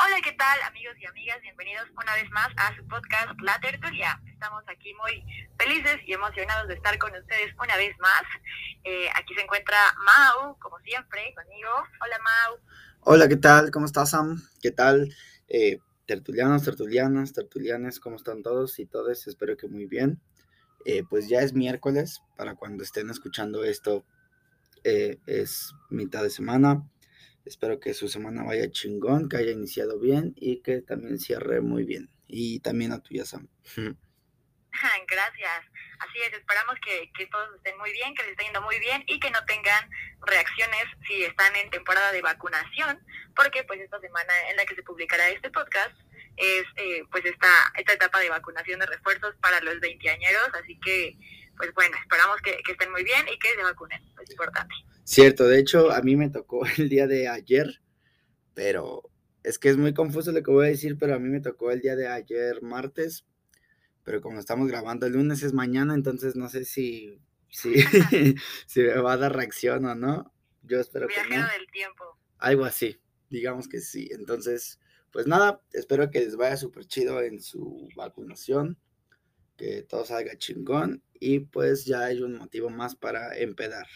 Hola, ¿qué tal amigos y amigas? Bienvenidos una vez más a su podcast La Tertulia. Estamos aquí muy felices y emocionados de estar con ustedes una vez más. Eh, aquí se encuentra Mau, como siempre, conmigo. Hola Mau. Hola, ¿qué tal? ¿Cómo estás Sam? ¿Qué tal? Eh, tertulianos, tertulianas, tertulianes, ¿cómo están todos y todas? Espero que muy bien. Eh, pues ya es miércoles, para cuando estén escuchando esto, es mitad de semana Espero que su semana vaya chingón, que haya iniciado bien y que también cierre muy bien. Y también a tuya, Sam. Gracias. Así es, esperamos que, que, todos estén muy bien, que les esté yendo muy bien y que no tengan reacciones si están en temporada de vacunación, porque pues esta semana en la que se publicará este podcast es eh, pues esta, esta etapa de vacunación de refuerzos para los veinteañeros, así que pues bueno, esperamos que, que estén muy bien y que se vacunen, es importante. Cierto, de hecho, a mí me tocó el día de ayer, pero es que es muy confuso lo que voy a decir, pero a mí me tocó el día de ayer, martes, pero como estamos grabando el lunes es mañana, entonces no sé si, si, si me va a dar reacción o no. Yo espero que no. del tiempo. Algo así, digamos que sí. Entonces, pues nada, espero que les vaya súper chido en su vacunación, que todo salga chingón y pues ya hay un motivo más para empedar.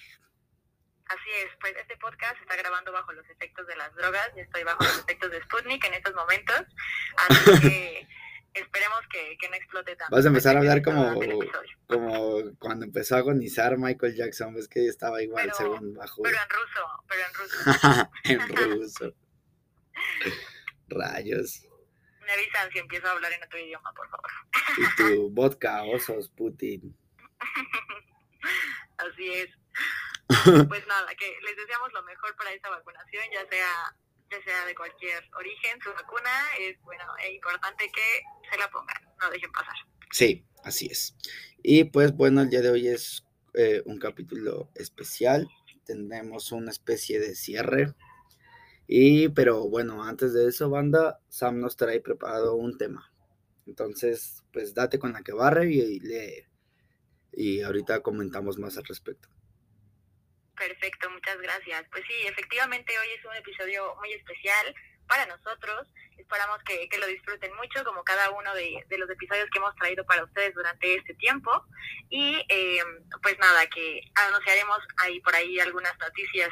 Así es, pues este podcast se está grabando bajo los efectos de las drogas, y estoy bajo los efectos de Sputnik en estos momentos, así que esperemos que, no explote tanto. Vas a empezar a hablar como, como cuando empezó a agonizar Michael Jackson, ves que estaba igual pero, según bajo. Pero en ruso, pero en ruso. en ruso. Rayos. Me avisan si empiezo a hablar en otro idioma, por favor. y tu vodka, osos, Putin. Así es. pues nada, que les deseamos lo mejor para esta vacunación, ya sea ya sea de cualquier origen, su vacuna es bueno, es importante que se la pongan, no dejen pasar. Sí, así es. Y pues bueno, el día de hoy es eh, un capítulo especial, tendremos una especie de cierre. Y pero bueno, antes de eso, banda, Sam nos trae preparado un tema. Entonces, pues date con la que barre y, le, y ahorita comentamos más al respecto. Perfecto, muchas gracias. Pues sí, efectivamente hoy es un episodio muy especial para nosotros. Esperamos que, lo disfruten mucho, como cada uno de, los episodios que hemos traído para ustedes durante este tiempo. Y eh, pues nada, que anunciaremos ahí por ahí algunas noticias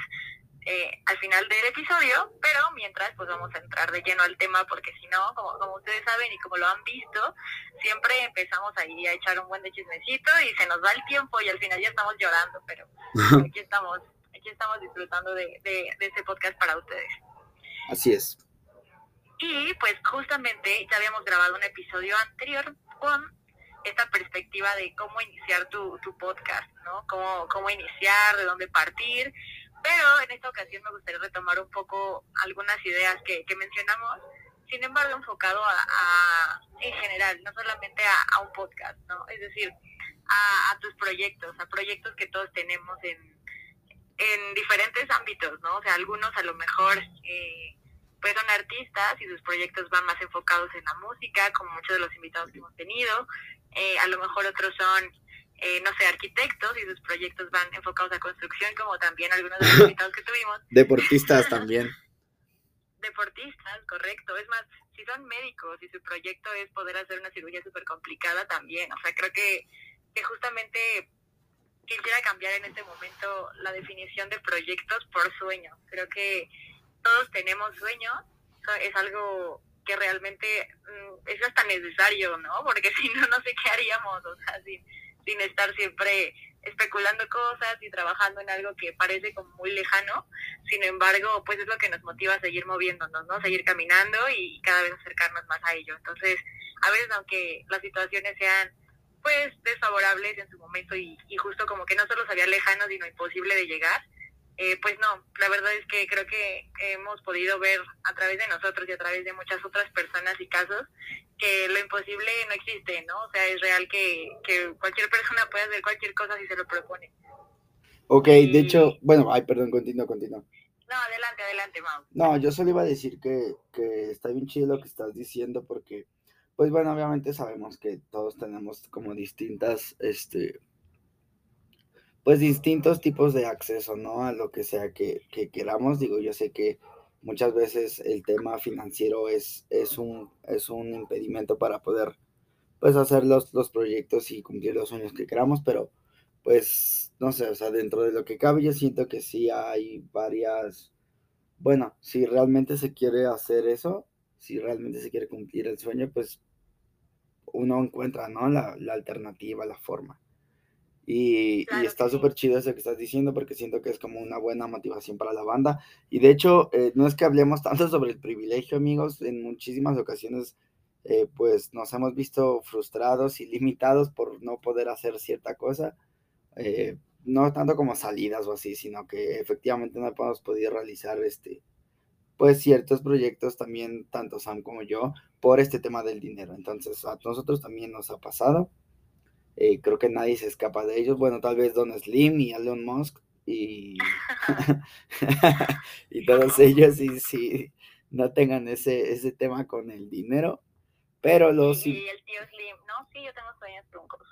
eh, al final del episodio, pero mientras pues vamos a entrar de lleno al tema porque si no, como, como ustedes saben y como lo han visto, siempre empezamos ahí a echar un buen de chismecito y se nos va el tiempo y al final ya estamos llorando, pero aquí estamos, aquí estamos disfrutando de, de, de este podcast para ustedes. Así es. Y pues justamente ya habíamos grabado un episodio anterior con esta perspectiva de cómo iniciar tu, tu podcast, ¿no? Cómo, cómo iniciar, de dónde partir. Pero en esta ocasión me gustaría retomar un poco algunas ideas que, mencionamos, sin embargo enfocado a, en general, no solamente a, un podcast, ¿no? Es decir, a, tus proyectos, a proyectos que todos tenemos en, en diferentes ámbitos, ¿no? O sea, algunos a lo mejor eh, pues son artistas y sus proyectos van más enfocados en la música, como muchos de los invitados que hemos tenido. Eh, a lo mejor otros son eh, no sé, arquitectos y sus proyectos van enfocados a construcción, como también algunos de los invitados que tuvimos. Deportistas también. Deportistas, correcto. Es más, si son médicos y su proyecto es poder hacer una cirugía súper complicada también. O sea, creo que, que justamente quisiera cambiar en este momento la definición de proyectos por sueños. Creo que todos tenemos sueños. Es algo que realmente mm, es hasta necesario, ¿no? Porque si no, no sé qué haríamos. O sea, sin sin estar siempre especulando cosas y trabajando en algo que parece como muy lejano. Sin embargo, pues es lo que nos motiva a seguir moviéndonos, ¿no? Seguir caminando y cada vez acercarnos más a ello. Entonces, a veces aunque las situaciones sean pues desfavorables en su momento y, justo como que no solo sería lejano, sino imposible de llegar, eh, pues no, la verdad es que creo que hemos podido ver a través de nosotros y a través de muchas otras personas y casos que lo imposible no existe, ¿no? O sea, es real que, cualquier persona puede hacer cualquier cosa si se lo propone. Ok, de hecho, bueno, ay, perdón, continúa, continúa. No, adelante, adelante, Mau. No, yo solo iba a decir que, que está bien chido lo que estás diciendo porque, pues bueno, obviamente sabemos que todos tenemos como distintas, este, pues distintos tipos de acceso, ¿no? A lo que sea que, queramos. Digo, yo sé que muchas veces el tema financiero es, es, un, es un impedimento para poder pues hacer los, los proyectos y cumplir los sueños que queramos, pero pues no sé, o sea, dentro de lo que cabe yo siento que sí hay varias, bueno, si realmente se quiere hacer eso, si realmente se quiere cumplir el sueño, pues uno encuentra, ¿no? La, la alternativa, la forma. Y, está súper chido eso que estás diciendo porque siento que es como una buena motivación para la banda. Y de hecho, eh, no es que hablemos tanto sobre el privilegio, amigos, en muchísimas ocasiones eh, pues nos hemos visto frustrados y limitados por no poder hacer cierta cosa. Eh, no tanto como salidas o así, sino que efectivamente no hemos podido realizar este, pues ciertos proyectos también, tanto Sam como yo, por este tema del dinero. Entonces, a nosotros también nos ha pasado. Eh, creo que nadie se escapa de ellos. Bueno, tal vez Don Slim y Elon Musk y, y todos ellos, y si no tengan ese, ese tema con el dinero. Pero los... Y, el tío Slim, no, sí, yo tengo sueños truncos.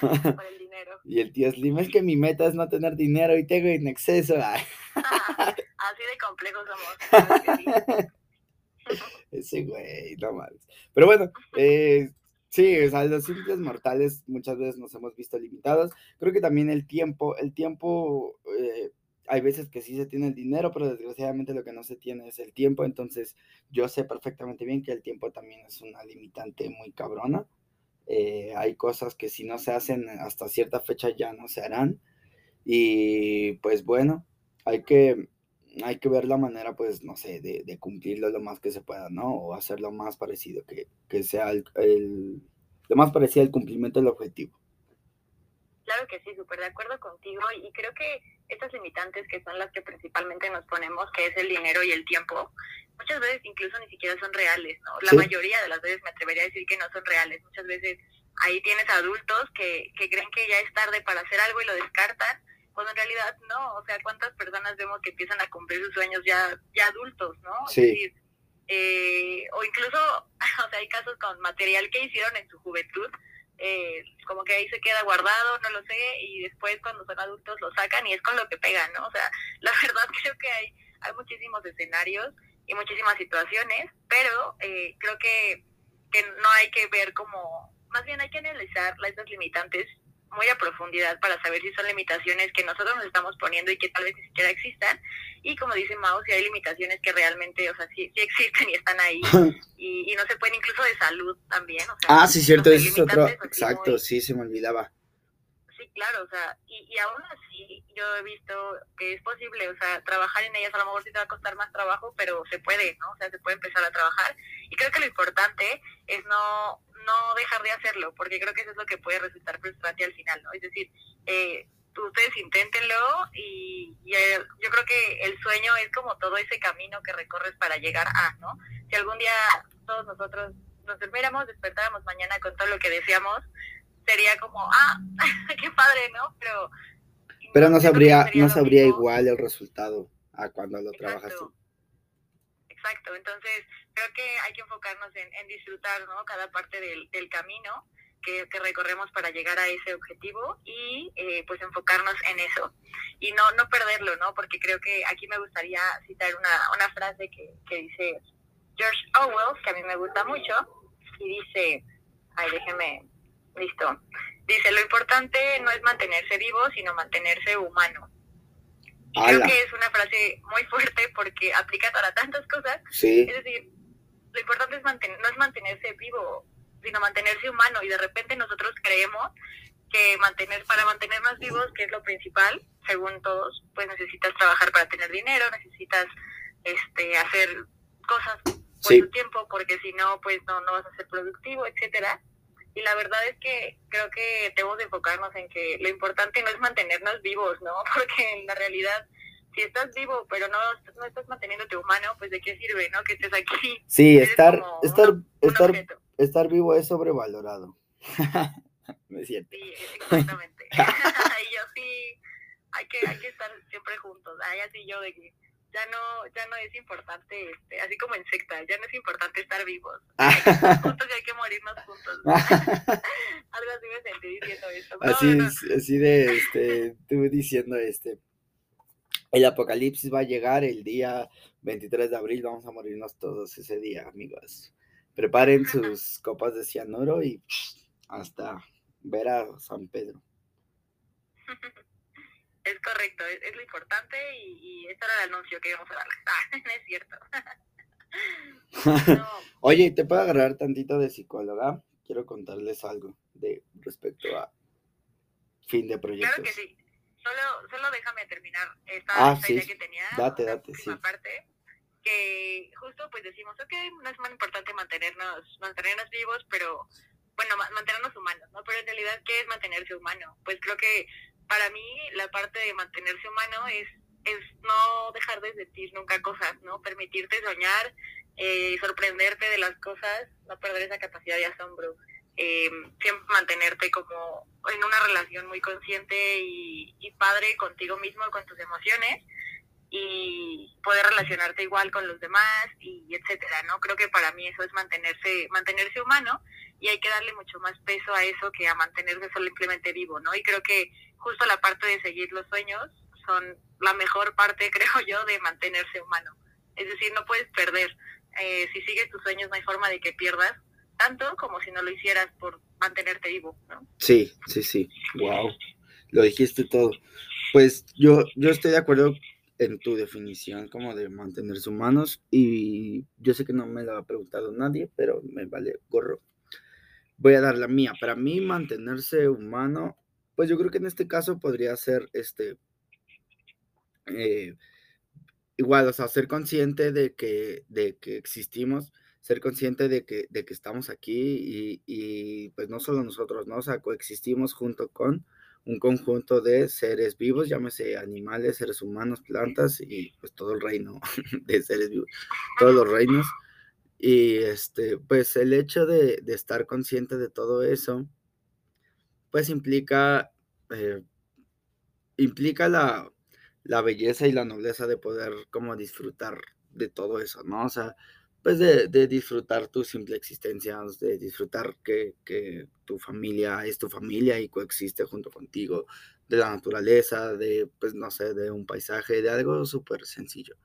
Por el dinero. Y el tío Slim, es que mi meta es no tener dinero y tengo en exceso. Así de complejos somos. Ese güey, no más. Pero bueno, eh, Sí, o sea, los simples mortales muchas veces nos hemos visto limitados. Creo que también el tiempo, el tiempo, eh, hay veces que sí se tiene el dinero, pero desgraciadamente lo que no se tiene es el tiempo. Entonces, yo sé perfectamente bien que el tiempo también es una limitante muy cabrona. Eh, hay cosas que si no se hacen hasta cierta fecha ya no se harán. Y pues bueno, hay que, hay que ver la manera, pues, no sé, de, cumplirlo lo más que se pueda, ¿no? O hacerlo más parecido, que, sea el, lo más parecido al cumplimiento del objetivo. Claro que sí, súper de acuerdo contigo y creo que estas limitantes que son las que principalmente nos ponemos, que es el dinero y el tiempo, muchas veces incluso ni siquiera son reales, ¿no? La mayoría de las veces me atrevería a decir que no son reales. Muchas veces ahí tienes adultos que, que creen que ya es tarde para hacer algo y lo descartan cuando en realidad no, o sea, ¿cuántas personas vemos que empiezan a cumplir sus sueños ya, ya adultos, ¿no? Sí. Es decir, eh, o incluso, o sea, hay casos con material que hicieron en su juventud, eh, como que ahí se queda guardado, no lo sé, y después cuando son adultos lo sacan y es con lo que pegan, ¿no? O sea, la verdad creo que hay, hay muchísimos escenarios y muchísimas situaciones, pero eh, creo que, que no hay que ver como, más bien hay que analizar las limitantes muy a profundidad para saber si son limitaciones que nosotros nos estamos poniendo y que tal vez ni siquiera existan. Y como dice Mao, si hay limitaciones que realmente, o sea, sí, sí existen y están ahí. y, no se pueden incluso de salud también. O sea, ah, sí, cierto, eso es otro. Exacto, sí, se me olvidaba. Claro, o sea, y, y aún así yo he visto que es posible, o sea, trabajar en ellas a lo mejor sí te va a costar más trabajo, pero se puede, ¿no? O sea, se puede empezar a trabajar. Y creo que lo importante es no no dejar de hacerlo, porque creo que eso es lo que puede resultar frustrante al final, ¿no? Es decir, eh, ustedes inténtenlo y, eh, yo creo que el sueño es como todo ese camino que recorres para llegar a, ¿no? Si algún día todos nosotros nos durmiéramos, despertáramos mañana con todo lo que deseamos, sería como, ah, qué padre, ¿no? Pero... Pero no sabría, no sabría igual el resultado a cuando lo trabajas tú. Exacto, entonces creo que hay que enfocarnos en, en disfrutar ¿no? cada parte del, del camino que, que, recorremos para llegar a ese objetivo y eh, pues enfocarnos en eso y no no perderlo, ¿no? Porque creo que aquí me gustaría citar una, una frase que, que dice George Orwell, que a mí me gusta mucho, y dice, ay, déjeme, listo, dice, lo importante no es mantenerse vivo, sino mantenerse humano. Y creo que es una frase muy fuerte porque aplica para tantas cosas. Sí. Es decir, lo importante es mantener, no es mantenerse vivo, sino mantenerse humano. Y de repente nosotros creemos que mantener para mantenernos vivos, que es lo principal, según todos, pues necesitas trabajar para tener dinero, necesitas este hacer cosas por tu tiempo, porque si no, pues no, no vas a ser productivo, etcétera y la verdad es que creo que debemos enfocarnos en que lo importante no es mantenernos vivos, ¿no? Porque en la realidad, si estás vivo pero no, no estás manteniéndote humano, pues de qué sirve, ¿no? Que estés aquí. Sí, estar, estar, estar, estar vivo es sobrevalorado. Me siento. Sí, exactamente. y yo sí, hay que, hay que estar siempre juntos. Ay, así yo de que ya no, ya no es importante, este, así como en secta, ya no es importante estar vivos. juntos y hay que morirnos juntos. Algo así me sentí diciendo eso. así, así de, este, tú diciendo, este, El apocalipsis va a llegar el día 23 de abril, vamos a morirnos todos ese día, amigos. Preparen sus copas de cianuro y hasta ver a San Pedro. Es correcto, es, lo importante y, y era el anuncio que íbamos a dar. Ah, es cierto. Oye, ¿te puedo agarrar tantito de psicóloga? Quiero contarles algo de respecto a fin de proyectos. Claro que sí. Solo, solo déjame terminar esta, ah, idea que tenía. Date, date, sí. Parte, que justo pues decimos, ok, no es más importante mantenernos, mantenernos vivos, pero bueno, mantenernos humanos, ¿no? Pero en realidad, ¿qué es mantenerse humano? Pues creo que para mí la parte de mantenerse humano es es no dejar de sentir nunca cosas, ¿no? Permitirte soñar, eh, sorprenderte de las cosas, no perder esa capacidad de asombro. Eh, siempre mantenerte como en una relación muy consciente y, padre contigo mismo, con tus emociones y poder relacionarte igual con los demás y etcétera, ¿no? Creo que para mí eso es mantenerse mantenerse humano y hay que darle mucho más peso a eso que a mantenerse simplemente vivo, ¿no? Y creo que justo la parte de seguir los sueños son la mejor parte, creo yo, de mantenerse humano. Es decir, no puedes perder. Eh, si sigues tus sueños no hay forma de que pierdas tanto como si no lo hicieras por mantenerte vivo, ¿no? Sí, sí, sí. Wow. Lo dijiste todo. Pues yo, yo estoy de acuerdo en tu definición como de mantenerse humanos y yo sé que no me lo ha preguntado nadie, pero me vale gorro. Voy a dar la mía. Para mí mantenerse humano, pues yo creo que en este caso podría ser este eh, igual, o sea, ser consciente de que, de que existimos, ser consciente de que, de que estamos aquí y, y, pues no solo nosotros, ¿no? O sea, coexistimos junto con un conjunto de seres vivos, llámese animales, seres humanos, plantas y pues todo el reino de seres vivos, todos los reinos. Y este, pues el hecho de, de estar consciente de todo eso, pues implica, eh, implica la, la belleza y la nobleza de poder como disfrutar de todo eso, ¿no? O sea, pues de, disfrutar tu simple existencia, de disfrutar que, que, tu familia es tu familia y coexiste junto contigo, de la naturaleza, de, pues no sé, de un paisaje, de algo súper sencillo.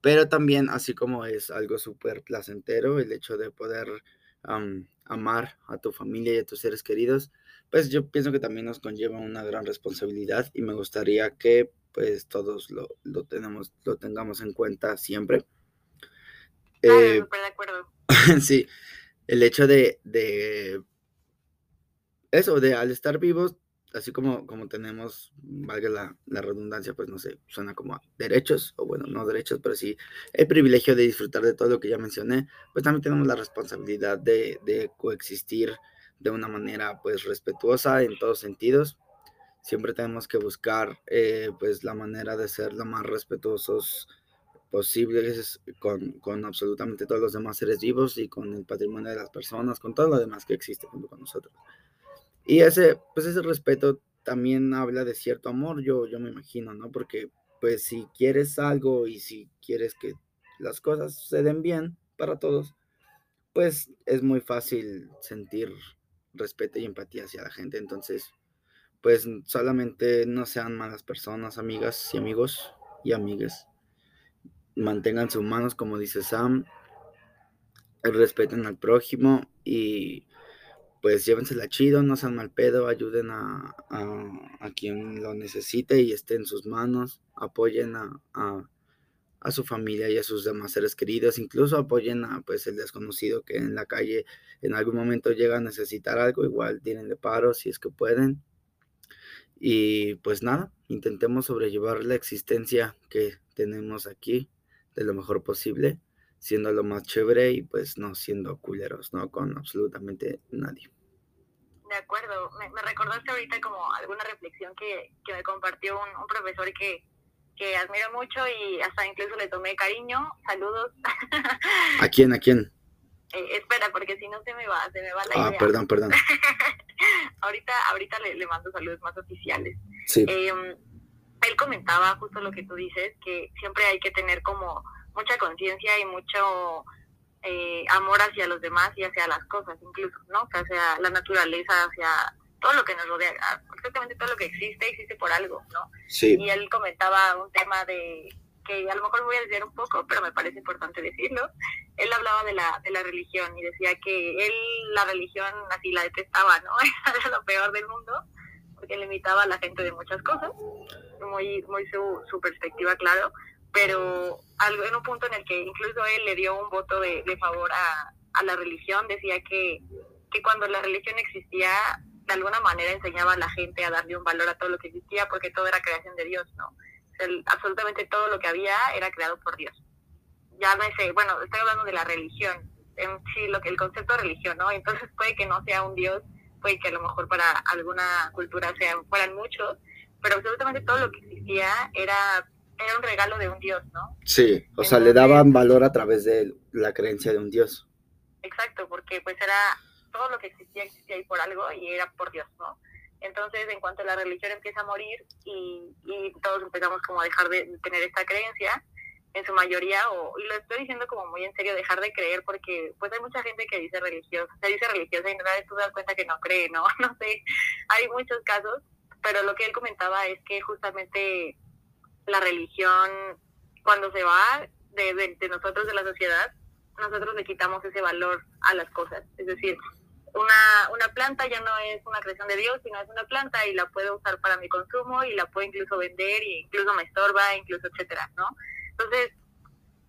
Pero también, así como es algo súper placentero el hecho de poder amar a tu familia y a tus seres queridos, pues yo pienso que también nos conlleva una gran responsabilidad y me gustaría que pues todos lo, lo, tenemos, lo tengamos en cuenta siempre. Eh, de acuerdo. sí, el hecho de, de, eso, de al estar vivos, así como, como tenemos, valga la, la, redundancia, pues no sé, suena como derechos, o bueno, no derechos, pero sí el privilegio de disfrutar de todo lo que ya mencioné, pues también tenemos la responsabilidad de, de coexistir de una manera pues respetuosa en todos sentidos siempre tenemos que buscar eh, pues la manera de ser lo más respetuosos posibles con, con, absolutamente todos los demás seres vivos y con el patrimonio de las personas, con todo lo demás que existe junto con nosotros. Y ese, pues ese respeto también habla de cierto amor, yo, yo me imagino, ¿no? Porque pues si quieres algo y si quieres que las cosas se den bien para todos, pues es muy fácil sentir respeto y empatía hacia la gente. Entonces, pues solamente no sean malas personas, amigas y amigos y amigas. Manténganse humanos, como dice Sam. Respeten al prójimo y pues llévensela chido, no sean mal pedo, ayuden a, a, quien lo necesite y esté en sus manos, apoyen a, su familia y a sus demás seres queridos, incluso apoyen a pues el desconocido que en la calle en algún momento llega a necesitar algo, igual tienen de paro si es que pueden. Y pues nada, intentemos sobrellevar la existencia que tenemos aquí de lo mejor posible, siendo lo más chévere y pues no siendo culeros, ¿no? Con absolutamente nadie. De acuerdo, me, recordaste ahorita como alguna reflexión que, que me compartió un, un profesor que, que admiro mucho y hasta incluso le tomé cariño. Saludos. ¿A quién? ¿A quién? Eh, espera, porque si no se me va, se me va la ah, perdón, perdón. ahorita ahorita le, le, mando saludos más oficiales. Sí. Em, él comentaba justo lo que tú dices, que siempre hay que tener como mucha conciencia y mucho eh, amor hacia los demás y hacia las cosas incluso, ¿no? O sea, hacia la naturaleza, hacia todo lo que nos rodea, ah, exactamente todo lo que existe, existe por algo, ¿no? Sí. Y él comentaba un tema de que a lo mejor voy a desviar un poco, pero me parece importante decirlo. Él hablaba de la, de la religión y decía que él la religión así la detestaba, ¿no? Era lo peor del mundo, porque limitaba a la gente de muchas cosas, muy, muy su, su perspectiva, claro, pero algo, en un punto en el que incluso él le dio un voto de, de favor a, a la religión, decía que, que cuando la religión existía, de alguna manera enseñaba a la gente a darle un valor a todo lo que existía, porque todo era creación de Dios, ¿no? el, absolutamente todo lo que había era creado por Dios. Ya no sé, bueno, estoy hablando de la religión, en sí, lo que el concepto de religión, ¿no? Entonces puede que no sea un Dios, puede que a lo mejor para alguna cultura sean, fueran muchos, pero absolutamente todo lo que existía era, era un regalo de un Dios, ¿no? Sí, o sea, le daban valor a través de la creencia de un Dios. Exacto, porque pues era todo lo que existía, existía ahí por algo y era por Dios, ¿no? Entonces, en cuanto la religión empieza a morir y, y todos empezamos como a dejar de tener esta creencia, en su mayoría, o, y lo estoy diciendo como muy en serio, dejar de creer, porque pues hay mucha gente que dice religiosa, se dice religiosa y en realidad tú das cuenta que no cree, ¿no? No sé, hay muchos casos, pero lo que él comentaba es que justamente la religión, cuando se va de, de, de nosotros, de la sociedad, nosotros le quitamos ese valor a las cosas. Es decir, una, una planta ya no es una creación de Dios, sino es una planta y la puedo usar para mi consumo y la puedo incluso vender y incluso me estorba, incluso etcétera, ¿no? Entonces,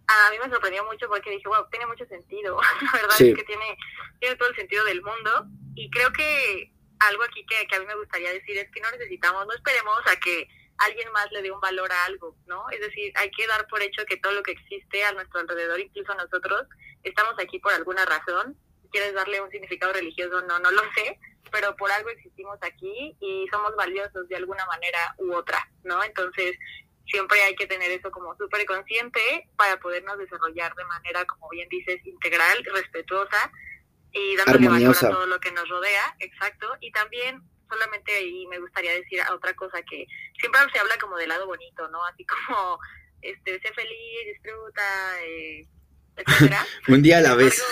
a mí me sorprendió mucho porque dije, wow, tiene mucho sentido, la verdad Sí. es que tiene, tiene todo el sentido del mundo y creo que algo aquí que, que a mí me gustaría decir es que no necesitamos, no esperemos a que alguien más le dé un valor a algo, ¿no? Es decir, hay que dar por hecho que todo lo que existe a nuestro alrededor, incluso nosotros, estamos aquí por alguna razón. Si quieres darle un significado religioso, no, no lo sé, pero por algo existimos aquí y somos valiosos de alguna manera u otra, ¿no? Entonces, siempre hay que tener eso como súper consciente para podernos desarrollar de manera, como bien dices, integral, respetuosa y dándole valor a todo lo que nos rodea, exacto. Y también, solamente ahí me gustaría decir otra cosa que siempre se habla como del lado bonito, ¿no? Así como, este, sé feliz, disfruta, eh, etcétera. Un día a la vez.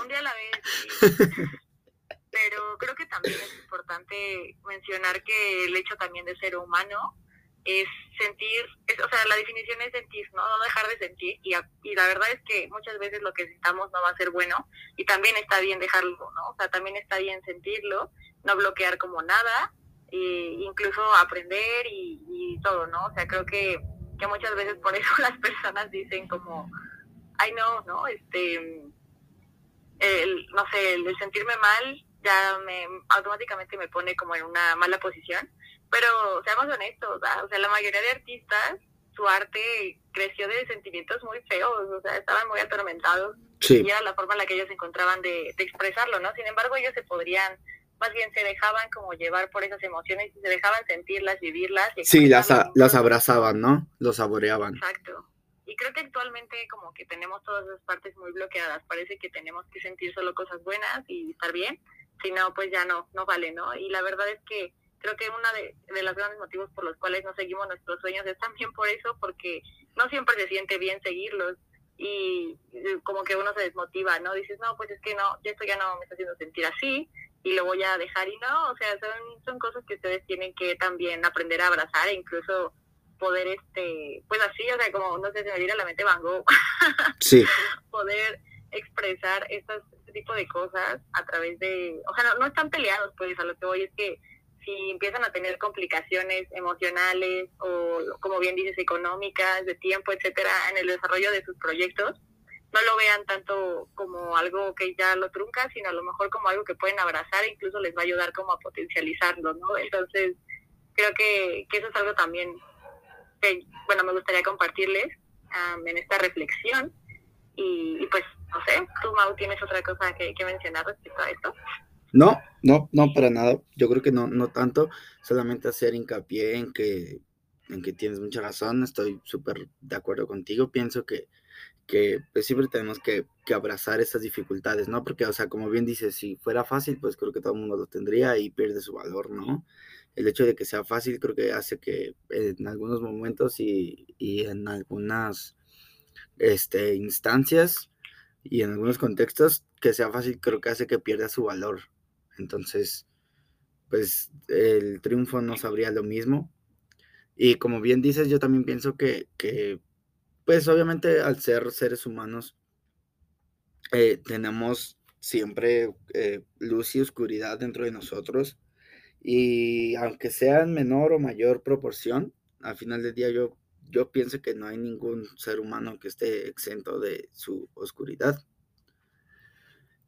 un día a la vez, sí. Pero creo que también es importante mencionar que el hecho también de ser humano es sentir, o sea, la definición es sentir, ¿no? No dejar de sentir. Y, y la verdad es que muchas veces lo que sintamos no va a ser bueno y también está bien dejarlo, ¿no? O sea, también está bien sentirlo, no bloquear como nada, e incluso aprender y, y todo, ¿no? O sea, creo que, que muchas veces por eso las personas dicen como, ay no, ¿no? Este, el, no sé, el, el sentirme mal ya me automáticamente me pone como en una mala posición, pero seamos honestos, ¿verdad? o sea, la mayoría de artistas, su arte creció de sentimientos muy feos, o sea, estaban muy atormentados Sí, y era la forma en la que ellos encontraban de, de expresarlo, ¿no? Sin embargo, ellos se podrían, más bien se dejaban como llevar por esas emociones y se dejaban sentirlas, vivirlas. y sí, las, a- las abrazaban, ¿no? Los saboreaban. Exacto. Y creo que actualmente como que tenemos todas esas partes muy bloqueadas. Parece que tenemos que sentir solo cosas buenas y estar bien. Si no, pues ya no, no vale, ¿no? Y la verdad es que creo que uno de, de los grandes motivos por los cuales no seguimos nuestros sueños es también por eso, porque no siempre se siente bien seguirlos y como que uno se desmotiva, ¿no? Dices, no, pues es que no, esto ya no me está haciendo sentir así y lo voy a dejar y no, o sea, son, son cosas que ustedes tienen que también aprender a abrazar e incluso poder, este, pues así, o sea, como, no sé, se me viene a la mente Van Gogh, Sí, poder expresar estas, este tipo de cosas a través de, o sea, no, no están peleados, pues a lo que voy es que si empiezan a tener complicaciones emocionales o, como bien dices, económicas, de tiempo, etcétera, en el desarrollo de sus proyectos, no lo vean tanto como algo que ya lo trunca, sino a lo mejor como algo que pueden abrazar e incluso les va a ayudar como a potencializarlo, ¿no? Entonces, creo que, eso es algo también que, bueno, me gustaría compartirles am, en esta reflexión. Y, y, pues, no sé, tú, Mau, ¿tienes otra cosa que, que mencionar respecto a esto? No, no, no para nada. Yo creo que no, no tanto. Solamente hacer hincapié en que, en que tienes mucha razón. Estoy súper de acuerdo contigo. Pienso que, que pues, siempre tenemos que, que abrazar esas dificultades, ¿no? Porque, o sea, como bien dices, si fuera fácil, pues creo que todo el mundo lo tendría y pierde su valor, ¿no? El hecho de que sea fácil creo que hace que en algunos momentos y, y en algunas este, instancias y en algunos contextos que sea fácil creo que hace que pierda su valor. Entonces, pues el triunfo no sabría lo mismo. Y como bien dices, yo también pienso que, pues obviamente al ser seres humanos, eh, tenemos siempre eh, luz y oscuridad dentro de nosotros. Y aunque sea en menor o mayor proporción, al final del día yo, yo pienso que no hay ningún ser humano que esté exento de su oscuridad.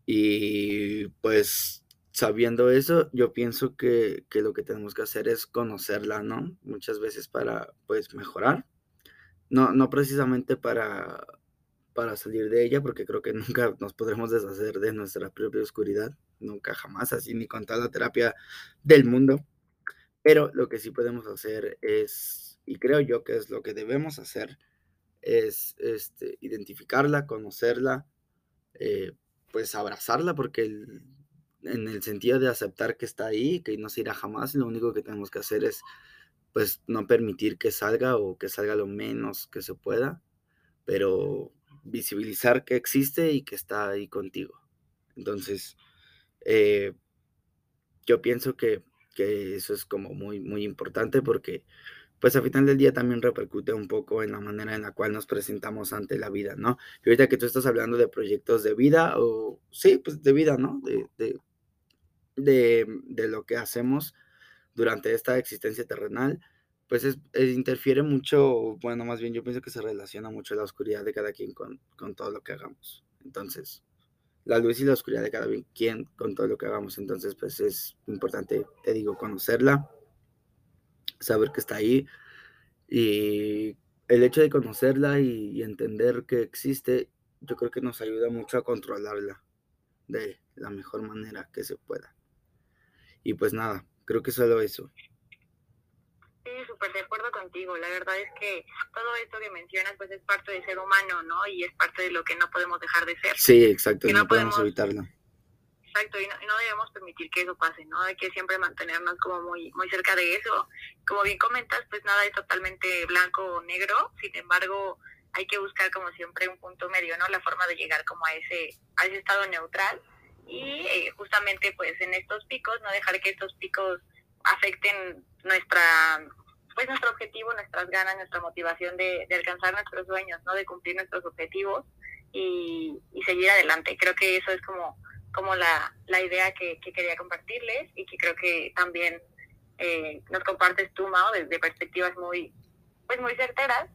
Y pues sabiendo eso, yo pienso que, que, lo que tenemos que hacer es conocerla, ¿no? Muchas veces para, pues, mejorar. No, no precisamente para, para salir de ella, porque creo que nunca nos podremos deshacer de nuestra propia oscuridad, nunca jamás, así ni con toda la terapia del mundo. Pero lo que sí podemos hacer es, y creo yo que es lo que debemos hacer, es este, identificarla, conocerla, eh, pues abrazarla, porque el, en el sentido de aceptar que está ahí, que no se irá jamás, lo único que tenemos que hacer es pues no permitir que salga o que salga lo menos que se pueda, pero visibilizar que existe y que está ahí contigo. Entonces, eh, yo pienso que, que, eso es como muy, muy importante porque pues al final del día también repercute un poco en la manera en la cual nos presentamos ante la vida, ¿no? Y ahorita que tú estás hablando de proyectos de vida o, sí, pues de vida, ¿no? De, de, de, de lo que hacemos durante esta existencia terrenal, pues es, interfiere mucho, bueno, más bien yo pienso que se relaciona mucho la oscuridad de cada quien con, con, todo lo que hagamos. Entonces, la luz y la oscuridad de cada quien con todo lo que hagamos. Entonces, pues es importante, te digo, conocerla, saber que está ahí y el hecho de conocerla y entender que existe, yo creo que nos ayuda mucho a controlarla de la mejor manera que se pueda. Y pues nada, creo que solo eso. Sí, súper de acuerdo contigo. La verdad es que todo esto que mencionas pues es parte del ser humano, ¿no? Y es parte de lo que no podemos dejar de ser. Sí, exacto, y no, podemos, evitarlo. Exacto, y no, no, debemos permitir que eso pase, ¿no? Hay que siempre mantenernos como muy muy cerca de eso. Como bien comentas, pues nada es totalmente blanco o negro, sin embargo, hay que buscar como siempre un punto medio, ¿no? La forma de llegar como a ese a ese estado neutral y eh, justamente pues en estos picos no dejar que estos picos afecten nuestra pues nuestro objetivo, nuestras ganas, nuestra motivación de, alcanzar nuestros sueños, ¿no? De cumplir nuestros objetivos y, seguir adelante. Creo que eso es como, como la, la idea que, quería compartirles y que creo que también eh, nos compartes tú, Mao, desde perspectivas muy, pues muy certeras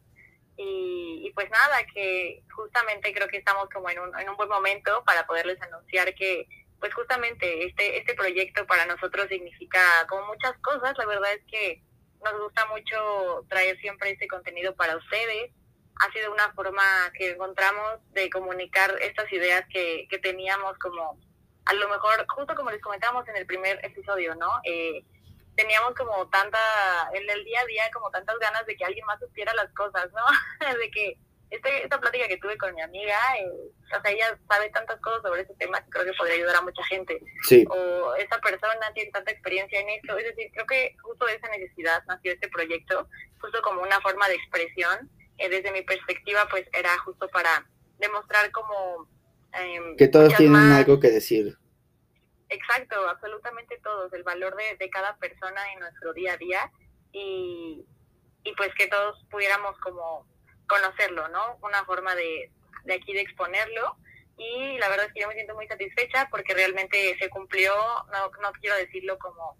y, pues nada, que justamente creo que estamos como en un, en un buen momento para poderles anunciar que pues justamente este, este proyecto para nosotros significa como muchas cosas. La verdad es que nos gusta mucho traer siempre este contenido para ustedes. Ha sido una forma que encontramos de comunicar estas ideas que, que teníamos como, a lo mejor, justo como les comentamos en el primer episodio, ¿no? Eh, teníamos como tanta, en el día a día, como tantas ganas de que alguien más supiera las cosas, ¿no? de que este, esta plática que tuve con mi amiga, eh, o sea, ella sabe tantas cosas sobre ese tema que creo que podría ayudar a mucha gente. Sí. O esta persona tiene tanta experiencia en esto. Es decir, creo que justo de esa necesidad nació este proyecto, justo como una forma de expresión. Eh, desde mi perspectiva, pues era justo para demostrar como... Em, que todos tienen algo que decir. Exacto, absolutamente todos, el valor de, de cada persona en nuestro día a día y, y pues que todos pudiéramos como conocerlo, ¿no? Una forma de, de aquí de exponerlo y la verdad es que yo me siento muy satisfecha porque realmente se cumplió, no, no quiero decirlo como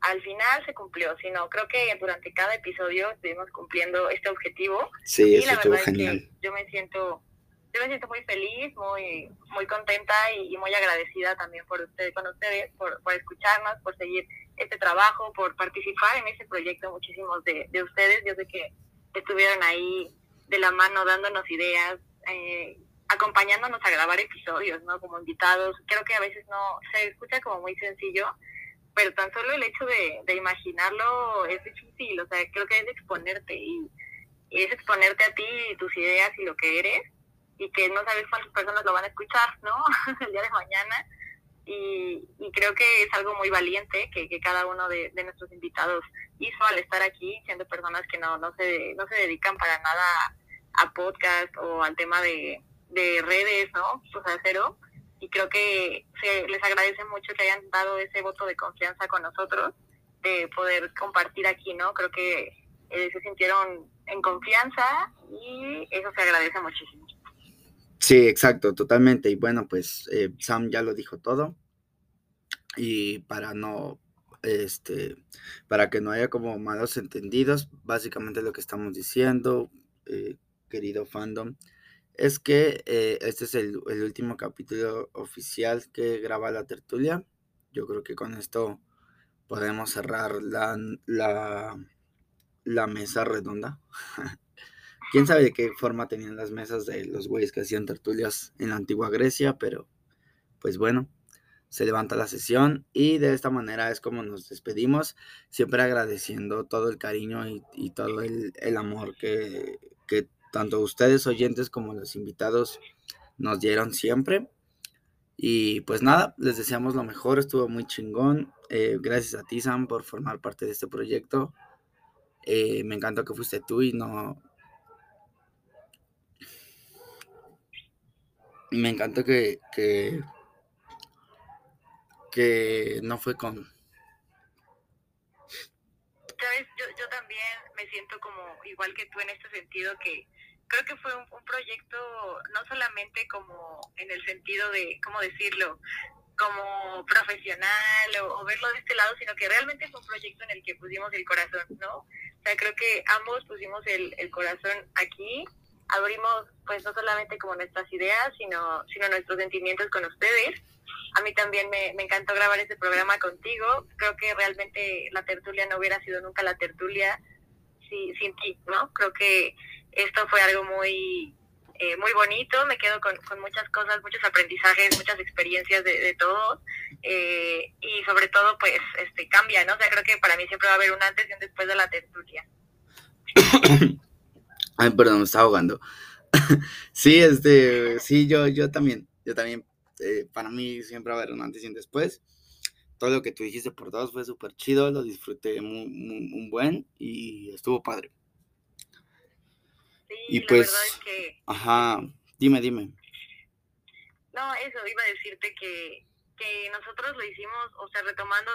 al final se cumplió, sino creo que durante cada episodio estuvimos cumpliendo este objetivo. Sí, y la verdad es que yo me siento yo me siento muy feliz, muy muy contenta y, muy agradecida también por ustedes, con ustedes, por, escucharnos, por seguir este trabajo, por participar en ese proyecto. Muchísimos de, de ustedes, yo sé que estuvieron ahí de la mano dándonos ideas, eh, acompañándonos a grabar episodios, ¿no? Como invitados. Creo que a veces no se escucha como muy sencillo, pero tan solo el hecho de, de imaginarlo es difícil, o sea, creo que es exponerte y, y, es exponerte a ti y tus ideas y lo que eres y que no sabes cuántas personas lo van a escuchar, ¿no? el día de mañana. Y, y, creo que es algo muy valiente que, que cada uno de, de, nuestros invitados hizo al estar aquí, siendo personas que no, no, se, no se dedican para nada a podcast o al tema de, de redes, ¿no? O sea, cero. y creo que se les agradece mucho que hayan dado ese voto de confianza con nosotros, de poder compartir aquí, ¿no? Creo que eh, se sintieron en confianza y eso se agradece muchísimo. Sí, exacto, totalmente. Y bueno, pues eh, Sam ya lo dijo todo. Y para no, este, para que no haya como malos entendidos, básicamente lo que estamos diciendo, eh, querido fandom, es que eh, este es el, último capítulo oficial que graba la tertulia. Yo creo que con esto podemos cerrar la, la, la mesa redonda. Quién sabe de qué forma tenían las mesas de los güeyes que hacían tertulias en la antigua Grecia, pero pues bueno, se levanta la sesión y de esta manera es como nos despedimos, siempre agradeciendo todo el cariño y, todo el, amor que, que tanto ustedes oyentes como los invitados nos dieron siempre. Y pues nada, les deseamos lo mejor, estuvo muy chingón. Eh, gracias a ti, Sam, por formar parte de este proyecto. Eh, me encantó que fuiste tú y no... Me encantó que, que, que no fue con... Sabes, yo, yo también me siento como igual que tú en este sentido que creo que fue un, proyecto no solamente como en el sentido de, ¿cómo decirlo? como profesional o, verlo de este lado, sino que realmente fue un proyecto en el que pusimos el corazón, ¿no? O sea, creo que ambos pusimos el, el corazón aquí, abrimos pues no solamente como nuestras ideas, sino, sino nuestros sentimientos con ustedes. A mí también me, me encantó grabar este programa contigo. Creo que realmente la tertulia no hubiera sido nunca la tertulia si, sin ti, ¿no? Creo que esto fue algo muy, eh, muy bonito, me quedo con, muchas cosas, muchos aprendizajes, muchas experiencias de, de todos eh, y sobre todo pues este cambia, ¿no? O sea, creo que para mí siempre va a haber un antes y un después de la tertulia. Ay, perdón, me estaba ahogando. sí, este, sí, yo, yo también, yo también, eh, para mí siempre va a haber un antes y un después. Todo lo que tú dijiste por todos fue súper chido, lo disfruté muy, un buen y estuvo padre y pues, la verdad es que... Ajá, dime, dime. No, eso, iba a decirte que, que nosotros lo hicimos, o sea, retomando,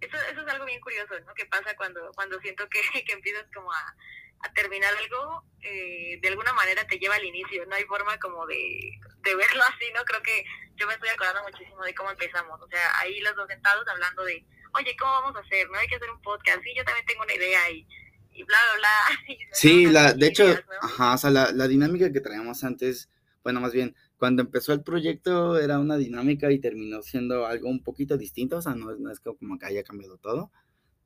eso, eso es algo bien curioso, ¿no? Que pasa cuando, cuando siento que, que empiezas como a, a terminar algo, eh, de alguna manera te lleva al inicio, no hay forma como de, de verlo así, ¿no? Creo que yo me estoy acordando muchísimo de cómo empezamos, o sea, ahí los dos sentados hablando de, oye, ¿cómo vamos a hacer? ¿No hay que hacer un podcast? Sí, yo también tengo una idea y y bla, bla, bla. sí, la, de hecho, ajá, o sea, la, la dinámica que traíamos antes, bueno, más bien, cuando empezó el proyecto era una dinámica y terminó siendo algo un poquito distinto, o sea, no, no es como que haya cambiado todo,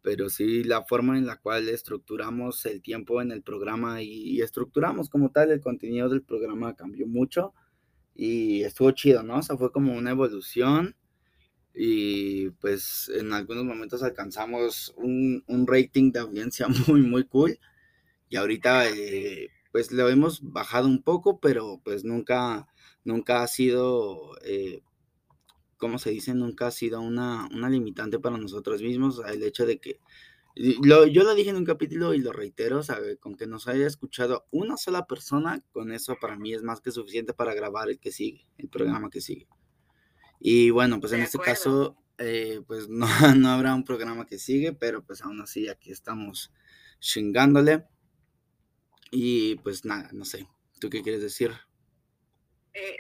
pero sí la forma en la cual estructuramos el tiempo en el programa y, estructuramos como tal el contenido del programa cambió mucho y estuvo chido, ¿no? O sea, fue como una evolución y pues en algunos momentos alcanzamos un, rating de audiencia muy, muy cool. Y ahorita eh, pues lo hemos bajado un poco, pero pues nunca, nunca ha sido, eh, ¿cómo se dice? Nunca ha sido una, una limitante para nosotros mismos. El hecho de que, lo, yo lo dije en un capítulo y lo reitero, con que nos haya escuchado una sola persona, con eso para mí es más que suficiente para grabar el que sigue, el programa que sigue. Y bueno, pues en este caso, eh, pues no, no habrá un programa que sigue, pero pues aún así aquí estamos chingándole. Y pues nada, no sé, ¿tú qué quieres decir? Eh,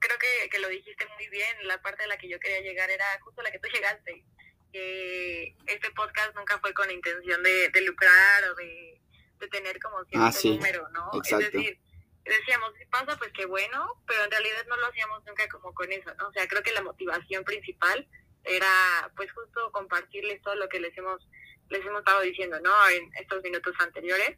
creo que, que, lo dijiste muy bien, la parte de la que yo quería llegar era justo la que tú llegaste. Que este podcast nunca fue con intención de, de lucrar o de, de tener como ah, cierto número, ¿no? Exacto. Es decir, decíamos, si pasa, pues qué bueno, pero en realidad no lo hacíamos nunca como con eso, ¿no? O sea, creo que la motivación principal era, pues, justo compartirles todo lo que les hemos, les hemos estado diciendo, ¿no? En estos minutos anteriores,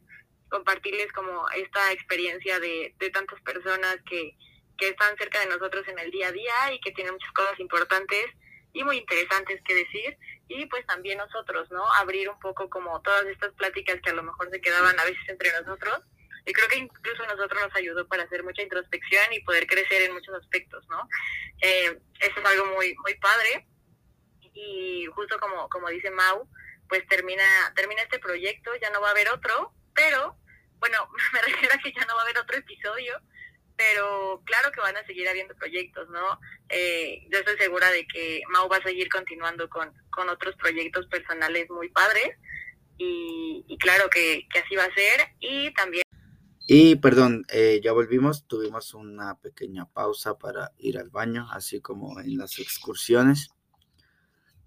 compartirles como esta experiencia de, de tantas personas que, que están cerca de nosotros en el día a día y que tienen muchas cosas importantes y muy interesantes que decir y pues también nosotros, ¿no? Abrir un poco como todas estas pláticas que a lo mejor se quedaban a veces entre nosotros y creo que incluso a nosotros nos ayudó para hacer mucha introspección y poder crecer en muchos aspectos, ¿no? Eh, eso es algo muy, muy padre. Y justo como, como dice Mau, pues termina, termina este proyecto, ya no va a haber otro, pero, bueno, me refiero a que ya no va a haber otro episodio, pero claro que van a seguir habiendo proyectos, ¿no? Eh, yo estoy segura de que Mau va a seguir continuando con, con otros proyectos personales muy padres y, claro que, así va a ser y también... Y perdón, eh, ya volvimos, tuvimos una pequeña pausa para ir al baño, así como en las excursiones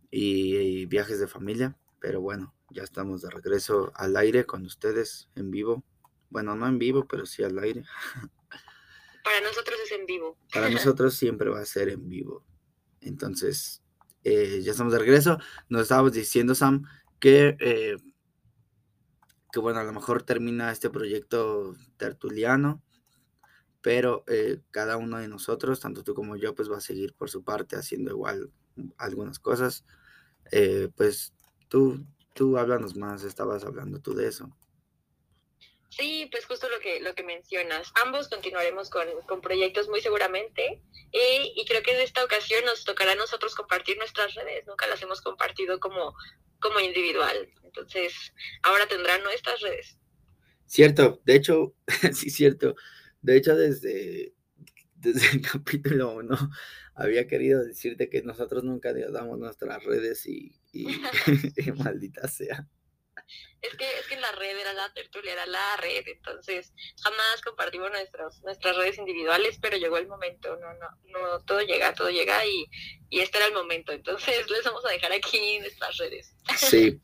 y viajes de familia, pero bueno, ya estamos de regreso al aire con ustedes en vivo. Bueno, no en vivo, pero sí al aire. Para nosotros es en vivo. Para nosotros siempre va a ser en vivo. Entonces, eh, ya estamos de regreso. Nos estábamos diciendo, Sam, que, eh, que bueno, a lo mejor termina este proyecto tertuliano, pero eh, cada uno de nosotros, tanto tú como yo, pues va a seguir por su parte haciendo igual algunas cosas. pues tú, tú háblanos más, estabas hablando tú de eso. Sí, pues justo lo que, lo que mencionas. Ambos continuaremos con, proyectos muy seguramente y, y, creo que en esta ocasión nos tocará a nosotros compartir nuestras redes. Nunca las hemos compartido como, como individual. Entonces, ahora tendrán nuestras redes. Cierto, de hecho, sí, cierto. De hecho, desde, desde el capítulo 1 había querido decirte que nosotros nunca damos nuestras redes y, y maldita sea es que, es que la red era la tertulia, era la red, entonces jamás compartimos nuestras, nuestras redes individuales, pero llegó el momento, no, no, no, todo llega, todo llega y, y este era el momento, entonces les vamos a dejar aquí nuestras redes. Sí,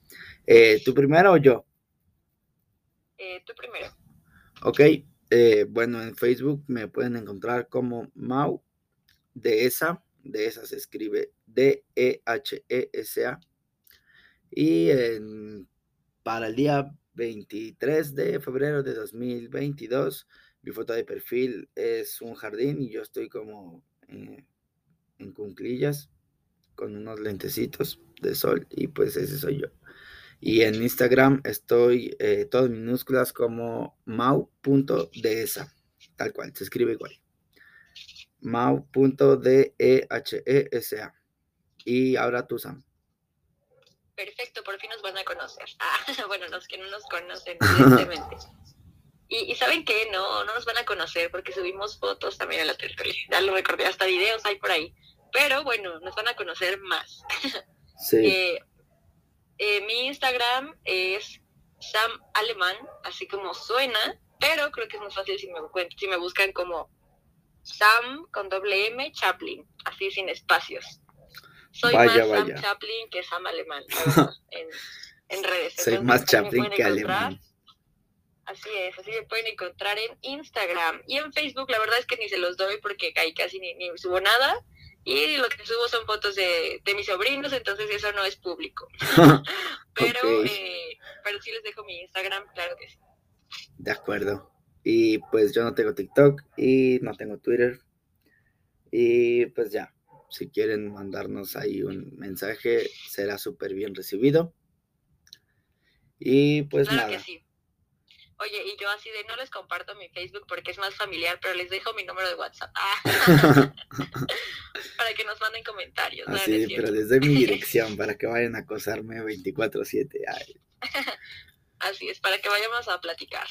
eh, ¿tú primero o yo? Eh, tú primero. Ok, eh, bueno, en Facebook me pueden encontrar como Mau de esa, de esa se escribe D-E-H-E-S-A. Y en para el día 23 de febrero de 2022. Mi foto de perfil es un jardín y yo estoy como eh, en cunclillas con unos lentecitos de sol y pues ese soy yo. Y en Instagram estoy eh, todas minúsculas como mau.dehesa, tal cual, se escribe igual. mau.dehesa. Y ahora tú, Sam perfecto, por fin nos van a conocer. Ah, bueno, los que no nos conocen, evidentemente. Y, saben qué, no, no nos van a conocer porque subimos fotos también a la tertulia. Ya lo recordé, hasta videos hay por ahí. Pero bueno, nos van a conocer más. Sí. Eh, eh, mi Instagram es Sam Alemán, así como suena, pero creo que es más fácil si me, si me buscan como Sam con doble M Chaplin, así sin espacios. Soy más Sam Chaplin que Sam Alemán, en, redes. Soy más Chaplin que Alemán. Así es, así me pueden encontrar en Instagram y en Facebook. La verdad es que ni se los doy porque ahí casi ni, subo nada. Y lo que subo son fotos de, mis sobrinos, entonces eso no es público. pero, eh, pero sí les dejo mi Instagram, claro que sí. De acuerdo. Y pues yo no tengo TikTok y no tengo Twitter. Y pues ya, si quieren mandarnos ahí un mensaje, será súper bien recibido. Y pues nada. Que sí. Oye, y yo así de no les comparto mi Facebook porque es más familiar, pero les dejo mi número de WhatsApp. Ah. para que nos manden comentarios. Así, pero les doy mi dirección para que vayan a acosarme 24-7. Así es, para que vayamos a platicar.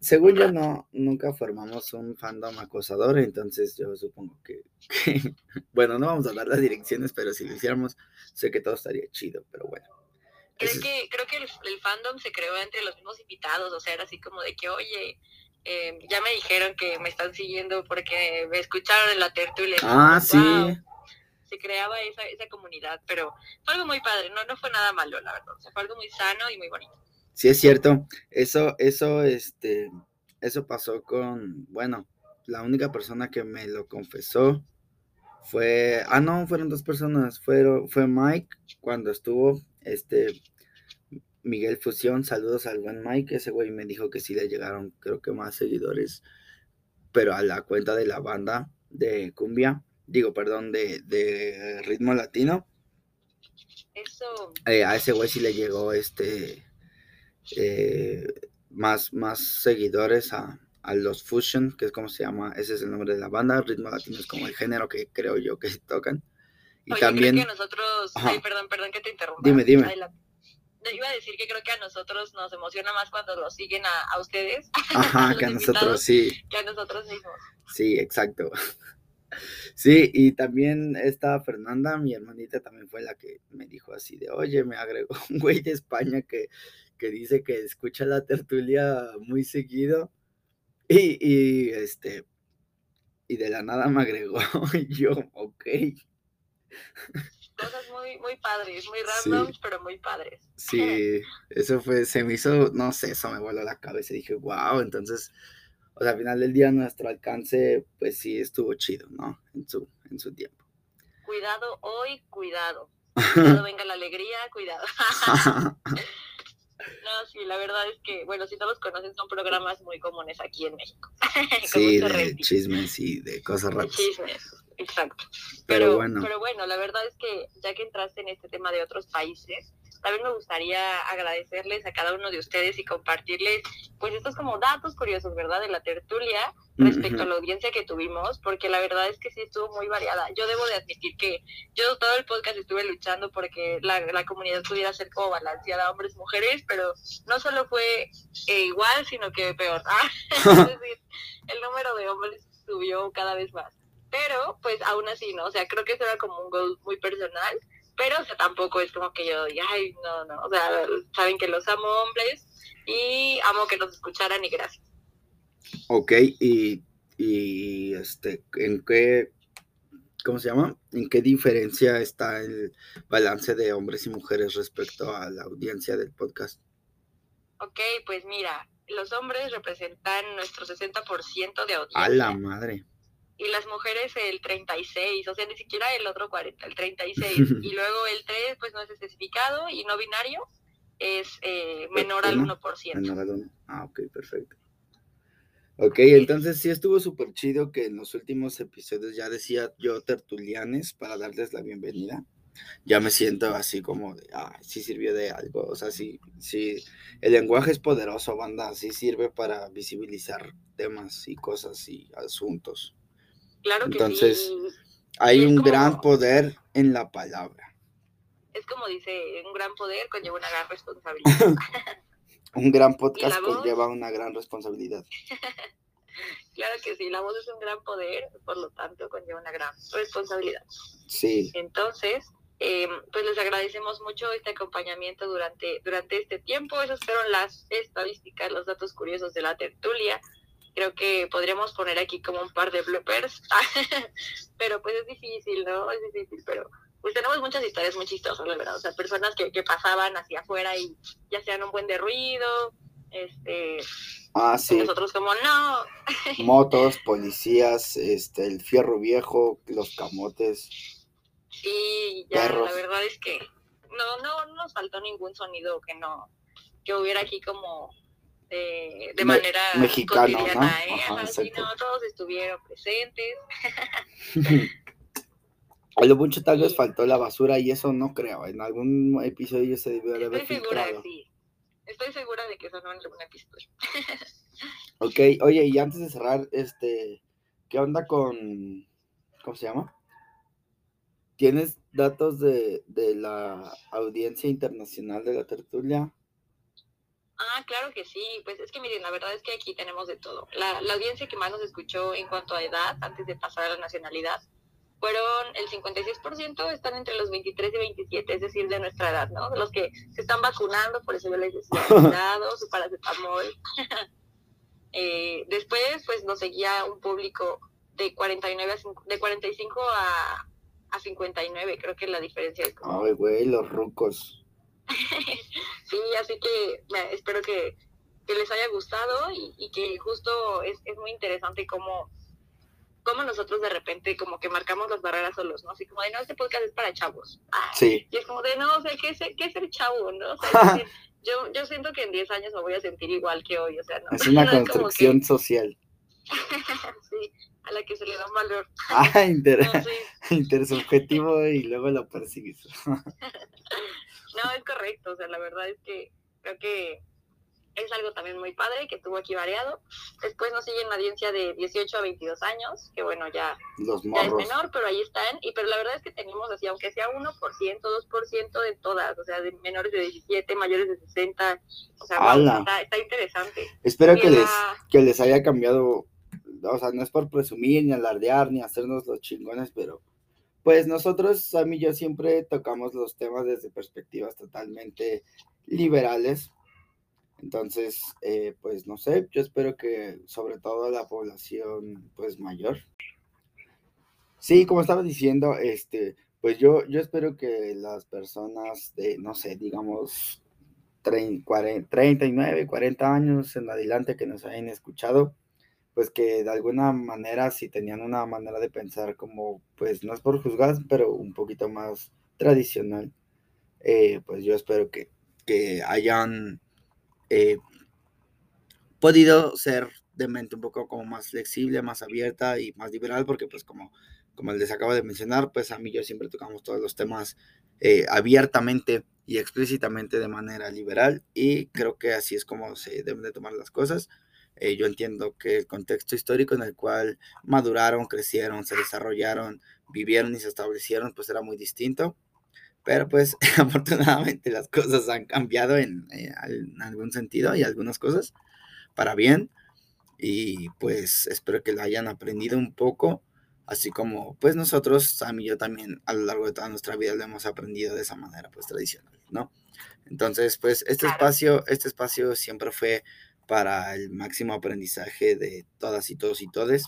según yo, no, nunca formamos un fandom acosador, entonces yo supongo que, bueno, no vamos a dar las direcciones, pero si lo hiciéramos, sé que todo estaría chido, pero bueno. Creo que, creo que el, fandom se creó entre los mismos invitados, o sea, era así como de que, oye, em, ya me dijeron que me están siguiendo porque me escucharon en la tertulia. Ah, sí. Se creaba esa, esa comunidad, pero fue algo muy padre, no, no fue nada malo, la verdad, fue algo muy sano y muy bonito. Sí, es cierto. Eso, eso, este, eso pasó con, bueno, la única persona que me lo confesó fue, ah, no, fueron dos personas, fue, fue Mike cuando estuvo, este, Miguel Fusión, saludos al buen Mike, ese güey me dijo que sí le llegaron, creo que más seguidores, pero a la cuenta de la banda de cumbia, digo, perdón, de, de ritmo latino. Eso. Eh, a ese güey sí le llegó este eh, más, más seguidores a, los Fusion, que es como se llama, ese es el nombre de la banda, ritmo latino es como el género que creo yo que tocan. Y también... nosotros, perdón, perdón que te interrumpa. Dime, dime. iba a decir que creo que a nosotros nos emociona más cuando los siguen a, a ustedes. Ajá, que a nosotros sí. Que a nosotros mismos. Sí, exacto. Sí, y también esta Fernanda, mi hermanita, también fue la que me dijo así de, oye, me agregó un güey de España que, que dice que escucha la tertulia muy seguido. Y, y este, y de la nada me agregó, y yo, ok. Cosas muy, muy padres, muy random, pero muy padres. Sí, eso fue, se me hizo, no sé, eso me voló la cabeza y dije, wow, entonces o sea, al final del día nuestro alcance, pues sí estuvo chido, ¿no? En su, en su tiempo. Cuidado hoy, cuidado. Cuidado venga la alegría, cuidado. no, sí, la verdad es que, bueno, si no los conocen, son programas muy comunes aquí en México. sí, de chismes y de cosas raras. Chismes, exacto. Pero, bueno. pero bueno, la verdad es que ya que entraste en este tema de otros países, también me gustaría agradecerles a cada uno de ustedes y compartirles, pues, estos como datos curiosos, ¿verdad? De la tertulia respecto a la audiencia que tuvimos, porque la verdad es que sí estuvo muy variada. Yo debo de admitir que yo todo el podcast estuve luchando porque la, la comunidad pudiera ser como balanceada hombres mujeres, pero no solo fue eh, igual, sino que peor. Ah, es decir, el número de hombres subió cada vez más. Pero, pues, aún así, ¿no? O sea, creo que eso era como un goal muy personal pero o sea, tampoco es como que yo diga, ay, no, no, o sea, saben que los amo hombres y amo que nos escucharan y gracias. Ok, y, y este, ¿en qué, cómo se llama? ¿En qué diferencia está el balance de hombres y mujeres respecto a la audiencia del podcast? Ok, pues mira, los hombres representan nuestro 60% de audiencia. A la madre y las mujeres el 36, o sea, ni siquiera el otro 40, el 36. y luego el 3, pues no es especificado y no binario, es eh, menor al 1%. Menor al 1. Ah, ok, perfecto. Ok, entonces sí estuvo súper chido que en los últimos episodios ya decía yo tertulianes para darles la bienvenida. Ya me siento así como de, ah, sí sirvió de algo. O sea, sí, sí, el lenguaje es poderoso, banda, sí sirve para visibilizar temas y cosas y asuntos. Claro que Entonces, hay un gran poder en la palabra. Es como dice, un gran poder conlleva una gran responsabilidad. un gran podcast conlleva una gran responsabilidad. claro que sí, la voz es un gran poder, por lo tanto conlleva una gran responsabilidad. Sí. Entonces, em, pues les agradecemos mucho este acompañamiento durante, durante este tiempo. Esas fueron las estadísticas, los datos curiosos de la tertulia creo que podríamos poner aquí como un par de bloopers, pero pues es difícil, ¿no? Es difícil, pero pues tenemos muchas historias muy chistosas, la verdad, o sea, personas que, que pasaban hacia afuera y ya hacían un buen de ruido, este... Ah, sí. Nosotros como no. Motos, policías, este, el fierro viejo, los camotes. Sí, ya, la verdad es que no, no, no nos faltó ningún sonido que no, que hubiera aquí como de, manera mexicana, cotidiana, ¿eh? no, todos estuvieron presentes. A lo mucho tal vez faltó la basura y eso no creo. En algún episodio se debió de haber Estoy segura, sí. Estoy segura de que eso no en algún episodio. ok, oye, y antes de cerrar, este, ¿qué onda con, ¿cómo se llama? ¿Tienes datos de, de la audiencia internacional de la tertulia? Ah, claro que sí. Pues es que miren, la verdad es que aquí tenemos de todo. La, la audiencia que más nos escuchó en cuanto a edad, antes de pasar a la nacionalidad, fueron el 56% están entre los 23 y 27, es decir, de nuestra edad, ¿no? De los que se están vacunando, por eso yo les decía, cuidado, su paracetamol. eh, después, pues nos seguía un público de 49 a, de 45 a, a 59, creo que la diferencia es como... Ay, güey, los rucos. Sí, así que espero que, les haya gustado y, que justo es, es muy interesante cómo, cómo nosotros de repente como que marcamos las barreras solos, ¿no? Así como de, no, este podcast es para chavos. sí. Y es como de, no, o sea, ¿qué es, qué es el chavo, no? yo, yo siento que en 10 años me voy a sentir igual que hoy, o sea, no. Es una construcción social. sí, a la que se le da un valor. Ah, intersubjetivo y luego lo persigues. No, es correcto, o sea, la verdad es que creo que es algo también muy padre que tuvo aquí variado. Después nos sigue en la audiencia de 18 a 22 años, que bueno, ya, ya es menor, pero ahí están. Y pero la verdad es que tenemos así, aunque sea 1%, 2% de todas, o sea, de menores de 17, mayores de 60. O sea, está, está, interesante. Espero que les, que les haya cambiado, o sea, no es por presumir, ni alardear, ni hacernos los chingones, pero pues nosotros, Sam y yo, siempre tocamos los temas desde perspectivas totalmente liberales entonces, eh, pues no sé, yo espero que sobre todo la población pues mayor. Sí, como estaba diciendo, este, pues yo, yo espero que las personas de, no sé, digamos, 30, 40, 39, 40 años en adelante que nos hayan escuchado, pues que de alguna manera, si tenían una manera de pensar como, pues no es por juzgar, pero un poquito más tradicional, eh, pues yo espero que, que hayan eh, podido ser de mente un poco como más flexible, más abierta y más liberal, porque pues como, como les acabo de mencionar, pues a mí yo siempre tocamos todos los temas eh, abiertamente y explícitamente de manera liberal y creo que así es como se deben de tomar las cosas. Eh, yo entiendo que el contexto histórico en el cual maduraron, crecieron, se desarrollaron, vivieron y se establecieron, pues era muy distinto. Pero pues afortunadamente las cosas han cambiado en, eh, en, algún sentido y algunas cosas para bien. Y pues espero que lo hayan aprendido un poco, así como pues nosotros, Sam y yo también a lo largo de toda nuestra vida lo hemos aprendido de esa manera pues tradicional, ¿no? Entonces pues este espacio, este espacio siempre fue para el máximo aprendizaje de todas y todos y todes.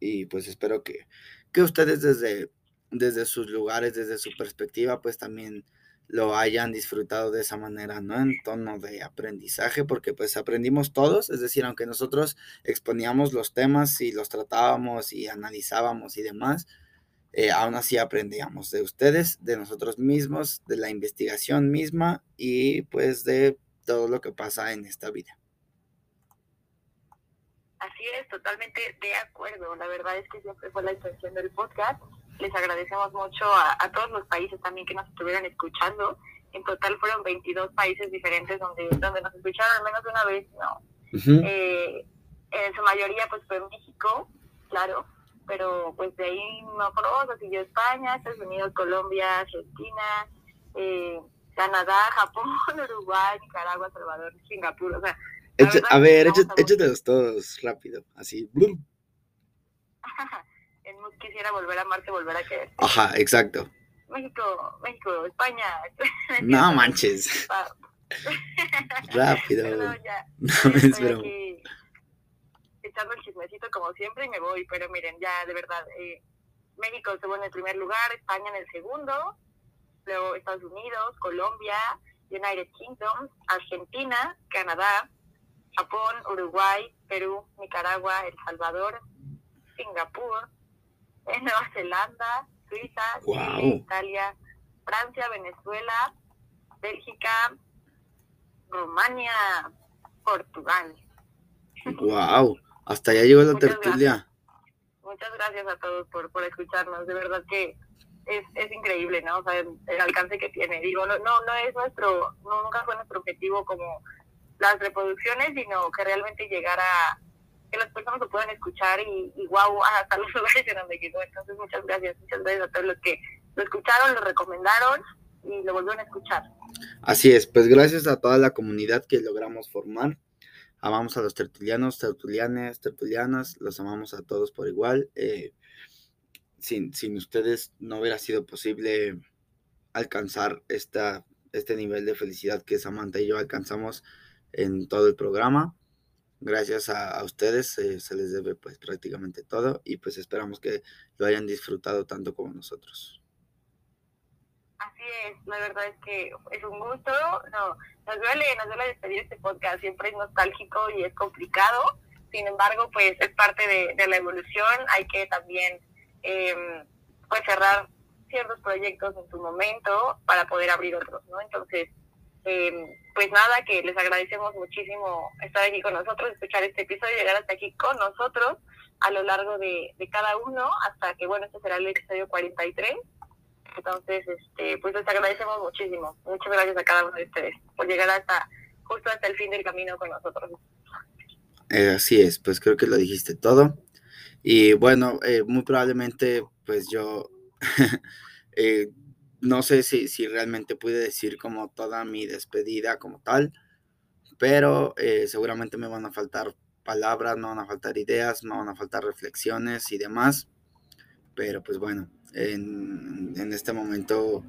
Y pues espero que, que ustedes desde desde sus lugares, desde su perspectiva, pues también lo hayan disfrutado de esa manera, ¿no? En tono de aprendizaje, porque pues aprendimos todos, es decir, aunque nosotros exponíamos los temas y los tratábamos y analizábamos y demás, eh, aún así aprendíamos de ustedes, de nosotros mismos, de la investigación misma y pues de todo lo que pasa en esta vida. Así es, totalmente de acuerdo. La verdad es que siempre fue la intención del podcast les agradecemos mucho a, todos los países también que nos estuvieron escuchando. En total fueron 22 países diferentes donde, donde nos escucharon al menos una vez, ¿no? Eh, en su mayoría pues fue México, claro, pero pues de ahí no conozco, siguió España, Estados Unidos, Colombia, Argentina, eh, Canadá, Japón, Uruguay, Nicaragua, Salvador, Singapur, o sea... a ver, échatelos todos rápido, así. quisiera volver a amarte, volver a querer. Ajá, exacto. México, México, España. no manches. Rápido. ya. No, espero. echando el chismecito como siempre y me voy, pero miren, ya de verdad, eh, México estuvo en el primer lugar, España en el segundo, luego Estados Unidos, Colombia, United Kingdom, Argentina, Canadá, Japón, Uruguay, Perú, Nicaragua, El Salvador, Singapur, en Nueva Zelanda, Suiza, Italia, Francia, Venezuela, Bélgica, Rumania, Portugal. Wow, hasta allá llegó la tertulia. Muchas gracias a todos por, por escucharnos, de verdad que es, es increíble, ¿no? O sea, el, alcance que tiene. Digo, no, no, no es nuestro, no, nunca fue nuestro objetivo como las reproducciones, sino que realmente llegara que las personas lo puedan escuchar y, y wow, hasta los lugares en donde llegó. Entonces, muchas gracias, muchas gracias a todos los que lo escucharon, lo recomendaron y lo volvieron a escuchar. Así es, pues gracias a toda la comunidad que logramos formar. Amamos a los tertulianos, tertulianes, tertulianas, los amamos a todos por igual. Eh, sin, sin ustedes no hubiera sido posible alcanzar esta, este nivel de felicidad que Samantha y yo alcanzamos en todo el programa gracias a, ustedes eh, se les debe pues prácticamente todo y pues esperamos que lo hayan disfrutado tanto como nosotros. Así es, la verdad es que es un gusto, no, nos duele, nos duele despedir este podcast, siempre es nostálgico y es complicado, sin embargo pues es parte de, la evolución, hay que también em, pues cerrar ciertos proyectos en su momento para poder abrir otros, ¿no? Entonces, eh, pues nada, que les agradecemos muchísimo estar aquí con nosotros, escuchar este episodio, llegar hasta aquí con nosotros a lo largo de, cada uno, hasta que, bueno, este será el episodio 43. Entonces, este, pues les agradecemos muchísimo. Muchas gracias a cada uno de ustedes por llegar hasta, justo hasta el fin del camino con nosotros. Eh, así es, pues creo que lo dijiste todo. Y bueno, eh, muy probablemente, pues yo eh, no sé si, si realmente pude decir como toda mi despedida como tal, pero seguramente me van a faltar palabras, me van a faltar ideas, me van a faltar reflexiones y demás. Pero pues bueno, en, en este momento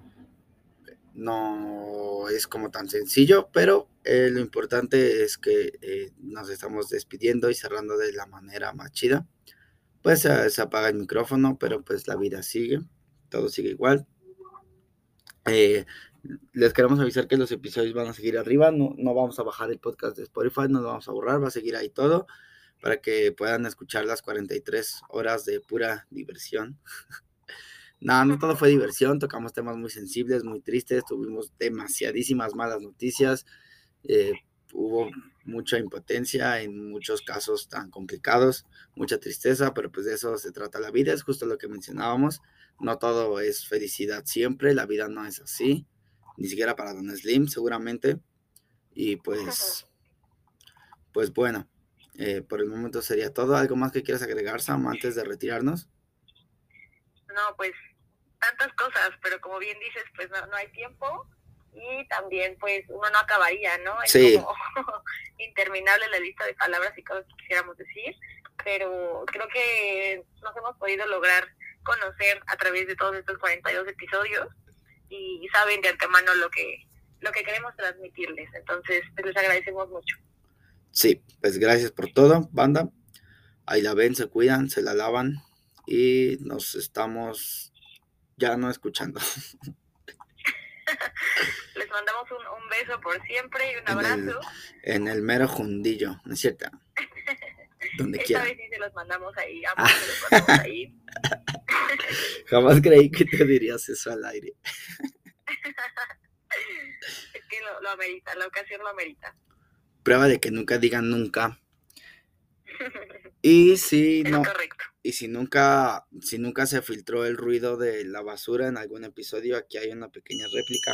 no es como tan sencillo, pero eh, lo importante es que eh, nos estamos despidiendo y cerrando de la manera más chida. Pues se apaga el micrófono, pero pues la vida sigue, todo sigue igual. Eh, les queremos avisar que los episodios van a seguir arriba, no, no vamos a bajar el podcast de Spotify, no lo vamos a borrar, va a seguir ahí todo para que puedan escuchar las 43 horas de pura diversión. No, no todo fue diversión, tocamos temas muy sensibles, muy tristes, tuvimos demasiadísimas malas noticias, eh, hubo mucha impotencia en muchos casos tan complicados, mucha tristeza, pero pues de eso se trata la vida, es justo lo que mencionábamos, no todo es felicidad siempre, la vida no es así, ni siquiera para Don Slim seguramente, y pues, pues bueno, eh, por el momento sería todo, ¿algo más que quieras agregar Sam antes de retirarnos? No, pues tantas cosas, pero como bien dices, pues no, no hay tiempo y también pues uno no acabaría, ¿no? Es como interminable la lista de palabras y cosas que quisiéramos decir, pero creo que nos hemos podido lograr conocer a través de todos estos 42 episodios y saben de antemano lo que lo que queremos transmitirles, entonces pues, les agradecemos mucho. Sí, pues gracias por todo, banda. Ahí la ven, se cuidan, se la lavan y nos estamos ya no escuchando. Les mandamos un, beso por siempre y un abrazo. En el, mero jundillo, ¿no es cierto? Donde Esta vez sí se los mandamos ahí, ambos se los mandamos ahí. Jamás creí que te dirías eso al aire. es que lo, lo amerita, la ocasión lo amerita. Prueba de que nunca digan nunca. Y si no, y si nunca, si nunca se filtró el ruido de la basura en algún episodio, aquí hay una pequeña réplica.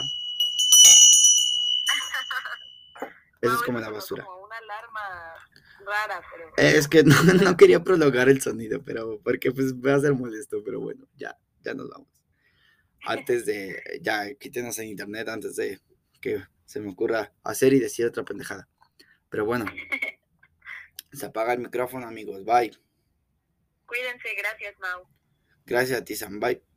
Eso es como la basura. Como una alarma rara, pero... Es que no, no, quería prolongar el sonido, pero porque pues va a ser molesto, pero bueno, ya, ya nos vamos. Antes de, ya quítenos en internet antes de que se me ocurra hacer y decir otra pendejada. Pero bueno, se apaga el micrófono, amigos. Bye. Cuídense. Gracias, Mau. Gracias a ti, Sam. Bye.